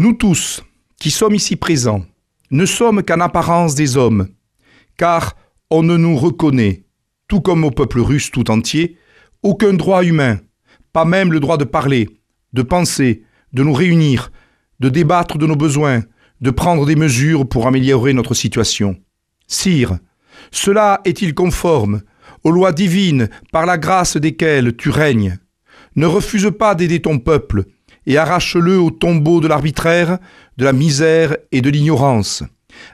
Nous tous, qui sommes ici présents, ne sommes qu'en apparence des hommes, car on ne nous reconnaît, tout comme au peuple russe tout entier, aucun droit humain, pas même le droit de parler, de penser, de nous réunir, de débattre de nos besoins, de prendre des mesures pour améliorer notre situation. Sire, cela est-il conforme aux lois divines par la grâce desquelles tu règnes? Ne refuse pas d'aider ton peuple, et arrache-le au tombeau de l'arbitraire, de la misère et de l'ignorance.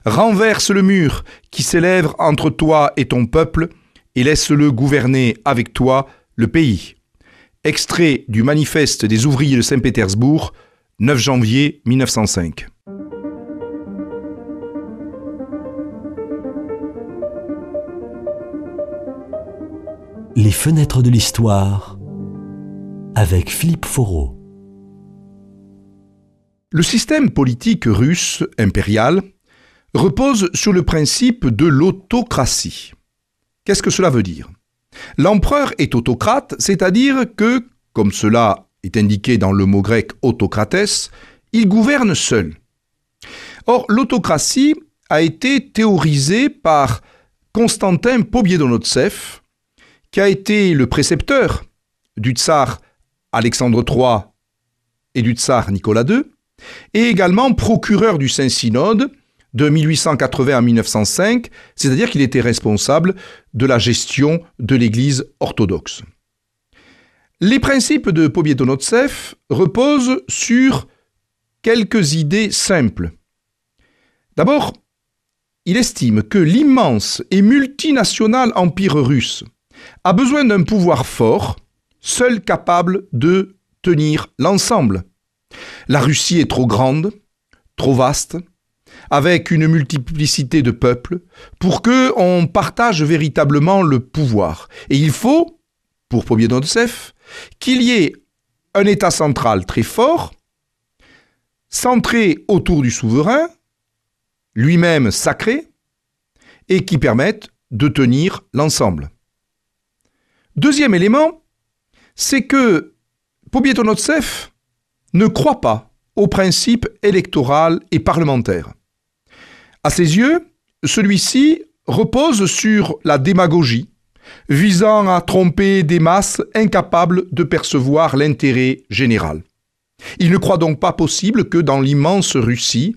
Renverse le mur qui s'élève entre toi et ton peuple, et laisse-le gouverner avec toi le pays. Extrait du Manifeste des ouvriers de Saint-Pétersbourg, 9 janvier 1905. Les fenêtres de l'histoire avec Philippe Foreau. Le système politique russe impérial repose sur le principe de l'autocratie. Qu'est-ce que cela veut dire? L'empereur est autocrate, c'est-à-dire que, comme cela est indiqué dans le mot grec autocrates, il gouverne seul. Or, l'autocratie a été théorisée par Constantin Pobiedonotsev, qui a été le précepteur du tsar Alexandre III et du tsar Nicolas II, et également procureur du Saint-Synode de 1880 à 1905, c'est-à-dire qu'il était responsable de la gestion de l'Église orthodoxe. Les principes de Pobiedonotsev reposent sur quelques idées simples. D'abord, il estime que l'immense et multinational empire russe a besoin d'un pouvoir fort, seul capable de tenir l'ensemble. La Russie est trop grande, trop vaste, avec une multiplicité de peuples, pour que on partage véritablement le pouvoir. Et il faut, pour Pobiedoncev, qu'il y ait un État central très fort, centré autour du souverain, lui-même sacré, et qui permette de tenir l'ensemble. Deuxième élément, c'est que Pobiedonotsev ne croit pas au principe électoral et parlementaire. À ses yeux, celui-ci repose sur la démagogie, visant à tromper des masses incapables de percevoir l'intérêt général. Il ne croit donc pas possible que dans l'immense Russie,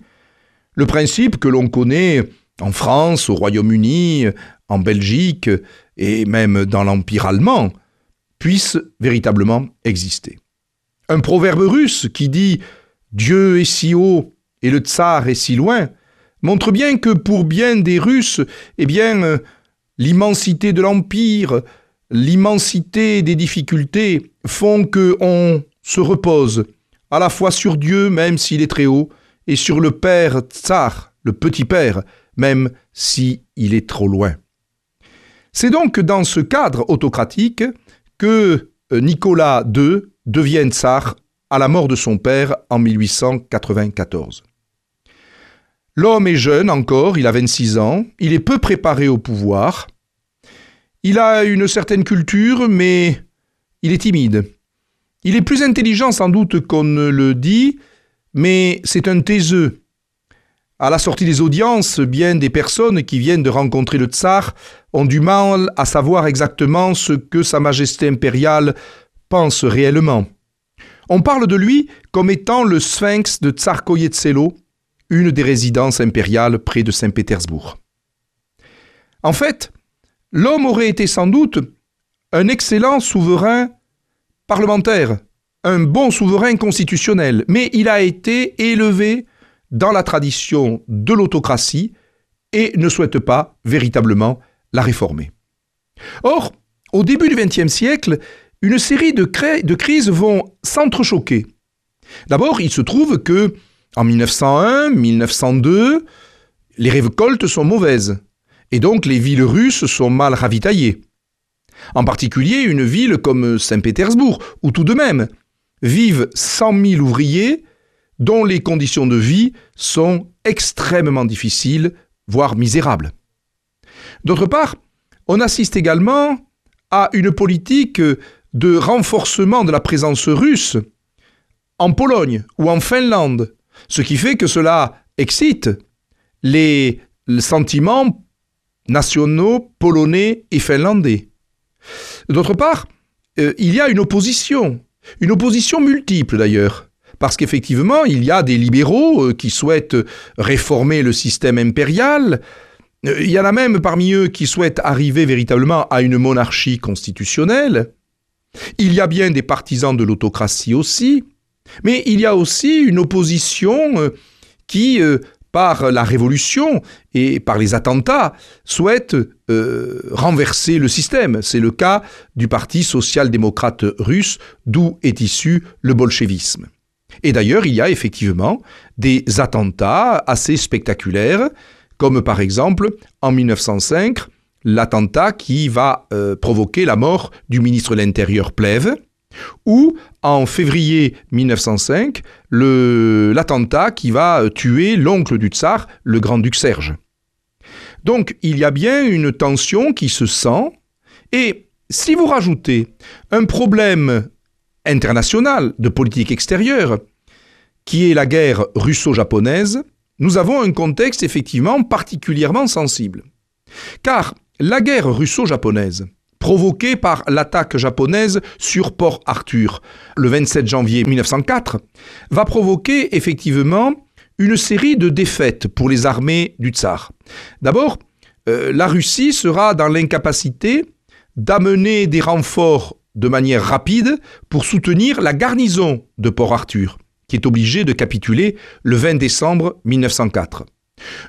le principe que l'on connaît en France, au Royaume-Uni, en Belgique et même dans l'Empire allemand, puisse véritablement exister. Un proverbe russe qui dit Dieu est si haut et le tsar est si loin montre bien que pour bien des Russes, eh bien, euh, l'immensité de l'empire, l'immensité des difficultés font que on se repose à la fois sur Dieu, même s'il est très haut, et sur le père tsar, le petit père, même s'il est trop loin. C'est donc dans ce cadre autocratique que euh, Nicolas II devient tsar à la mort de son père en 1894. L'homme est jeune encore, il a 26 ans, il est peu préparé au pouvoir, il a une certaine culture, mais il est timide. Il est plus intelligent sans doute qu'on ne le dit, mais c'est un taiseux. À la sortie des audiences, bien des personnes qui viennent de rencontrer le tsar ont du mal à savoir exactement ce que Sa Majesté impériale pense réellement. On parle de lui comme étant le sphinx de Tsarkoyetselo, une des résidences impériales près de Saint-Pétersbourg. En fait, l'homme aurait été sans doute un excellent souverain parlementaire, un bon souverain constitutionnel, mais il a été élevé dans la tradition de l'autocratie et ne souhaite pas véritablement la réformer. Or, au début du XXe siècle, une série de, crises vont s'entrechoquer. D'abord, il se trouve que en 1901, 1902, les récoltes sont mauvaises, et donc les villes russes sont mal ravitaillées. En particulier une ville comme Saint-Pétersbourg, où tout de même vivent 100 000 ouvriers dont les conditions de vie sont extrêmement difficiles, voire misérables. D'autre part, on assiste également à une politique de renforcement de la présence russe en Pologne ou en Finlande, Ce qui fait que cela excite les sentiments nationaux polonais et finlandais. D'autre part, euh, il y a une opposition, une opposition multiple d'ailleurs, parce qu'effectivement, il y a des libéraux euh, qui souhaitent réformer le système impérial, euh, il y en a même parmi eux qui souhaitent arriver véritablement à une monarchie constitutionnelle, il y a bien des partisans de l'autocratie aussi, mais il y a aussi une opposition qui par la révolution et par les attentats, souhaitent euh, renverser le système. C'est le cas du Parti social-démocrate russe, d'où est issu le bolchevisme. Et d'ailleurs, il y a effectivement des attentats assez spectaculaires, comme par exemple en 1905, l'attentat qui va euh, provoquer la mort du ministre de l'Intérieur Plève, ou en février 1905, l'attentat qui va tuer l'oncle du tsar, le grand-duc Serge. Donc il y a bien une tension qui se sent, et si vous rajoutez un problème international de politique extérieure, qui est la guerre russo-japonaise, nous avons un contexte effectivement particulièrement sensible. Car la guerre russo-japonaise, provoquée par l'attaque japonaise sur Port Arthur le 27 janvier 1904, va provoquer effectivement une série de défaites pour les armées du tsar. D'abord, euh, la Russie sera dans l'incapacité d'amener des renforts de manière rapide pour soutenir la garnison de Port Arthur, qui est obligée de capituler le 20 décembre 1904.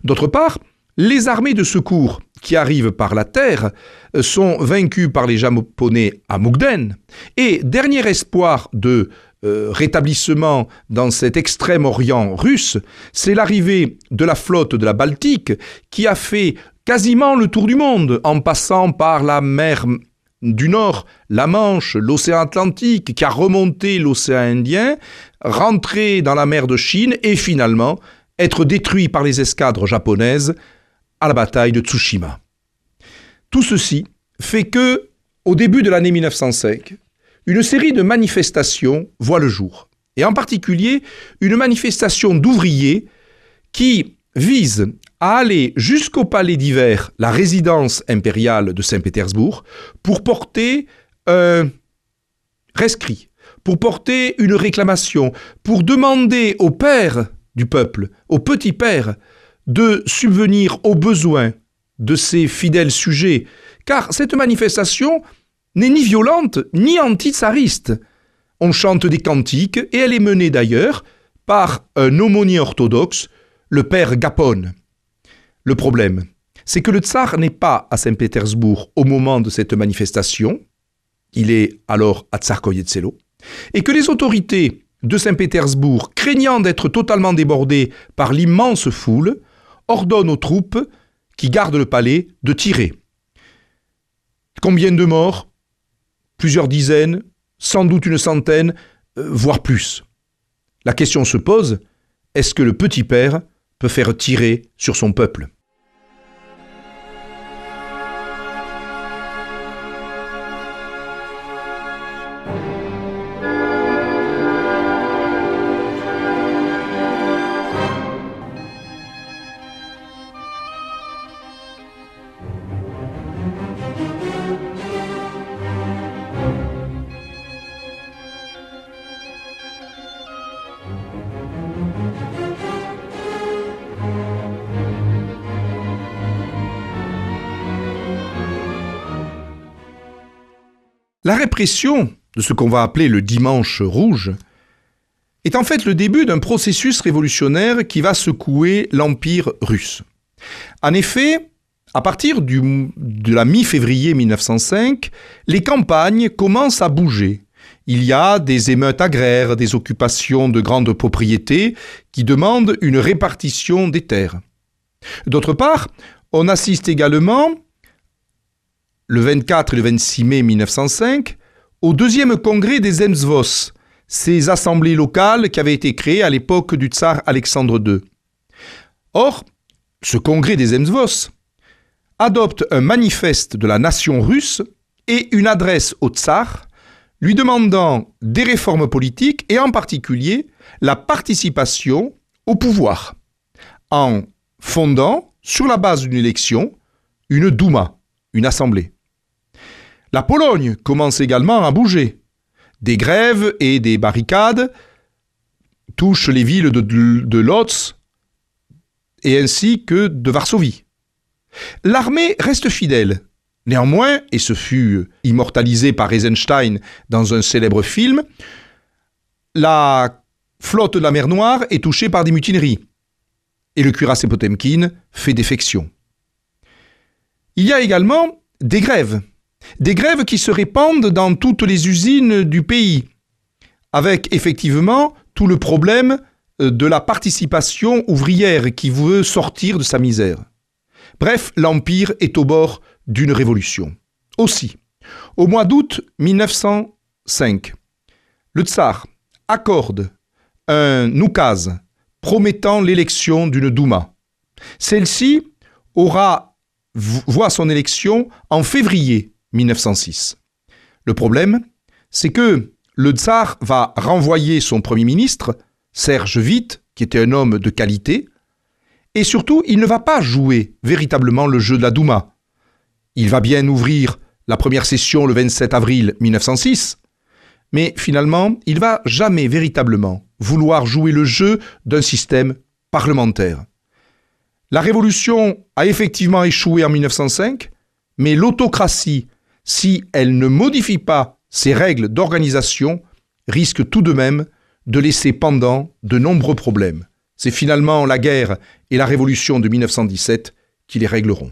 D'autre part, les armées de secours qui arrivent par la terre euh, sont vaincus par les Japonais à Mukden. Et dernier espoir de euh, rétablissement dans cet extrême orient russe, c'est l'arrivée de la flotte de la Baltique qui a fait quasiment le tour du monde en passant par la mer du Nord, la Manche, l'océan Atlantique, qui a remonté l'océan Indien, rentré dans la mer de Chine et finalement être détruit par les escadres japonaises à la bataille de Tsushima. Tout ceci fait que, au début de l'année 1905, une série de manifestations voit le jour, et en particulier une manifestation d'ouvriers qui vise à aller jusqu'au palais d'hiver, la résidence impériale de Saint-Pétersbourg, pour porter un rescrit, pour porter une réclamation, pour demander au père du peuple, au petit père, de subvenir aux besoins de ses fidèles sujets, car cette manifestation n'est ni violente ni anti-tsariste. On chante des cantiques et elle est menée d'ailleurs par un aumônier orthodoxe, le père Gapon. Le problème, c'est que le tsar n'est pas à Saint-Pétersbourg au moment de cette manifestation, il est alors à Tsarkoyetselo, et que les autorités de Saint-Pétersbourg, craignant d'être totalement débordées par l'immense foule, ordonne aux troupes qui gardent le palais de tirer. Combien de morts? Plusieurs dizaines, sans doute une centaine, euh, voire plus. La question se pose, est-ce que le petit père peut faire tirer sur son peuple? La répression de ce qu'on va appeler le dimanche rouge est en fait le début d'un processus révolutionnaire qui va secouer l'Empire russe. En effet, à partir de la mi-février 1905, les campagnes commencent à bouger. Il y a des émeutes agraires, des occupations de grandes propriétés qui demandent une répartition des terres. D'autre part, on assiste également le 24 et le 26 mai 1905, au deuxième congrès des Zemsvos, ces assemblées locales qui avaient été créées à l'époque du tsar Alexandre II. Or, ce congrès des Zemsvos adopte un manifeste de la nation russe et une adresse au tsar lui demandant des réformes politiques et en particulier la participation au pouvoir en fondant, sur la base d'une élection, une Douma, une assemblée. La Pologne commence également à bouger. Des grèves et des barricades touchent les villes de, Lodz et ainsi que de Varsovie. L'armée reste fidèle. Néanmoins, et ce fut immortalisé par Eisenstein dans un célèbre film, la flotte de la mer Noire est touchée par des mutineries. Et le cuirassé Potemkin fait défection. Il y a également des grèves. Des grèves qui se répandent dans toutes les usines du pays, avec effectivement tout le problème euh, de la participation ouvrière qui veut sortir de sa misère. Bref, l'Empire est au bord d'une révolution. Aussi, au mois d'août 1905, le tsar accorde un oukaz promettant l'élection d'une Douma. Celle-ci aura voit son élection en février 1906. Le problème, c'est que le tsar va renvoyer son premier ministre, Serge Witt, qui était un homme de qualité, et surtout, il ne va pas jouer véritablement le jeu de la Douma. Il va bien ouvrir la première session le 27 avril 1906, mais finalement, il va jamais véritablement vouloir jouer le jeu d'un système parlementaire. La révolution a effectivement échoué en 1905, mais l'autocratie, si elle ne modifie pas ses règles d'organisation, risque tout de même de laisser pendant de nombreux problèmes. C'est finalement la guerre et la révolution de 1917 qui les régleront.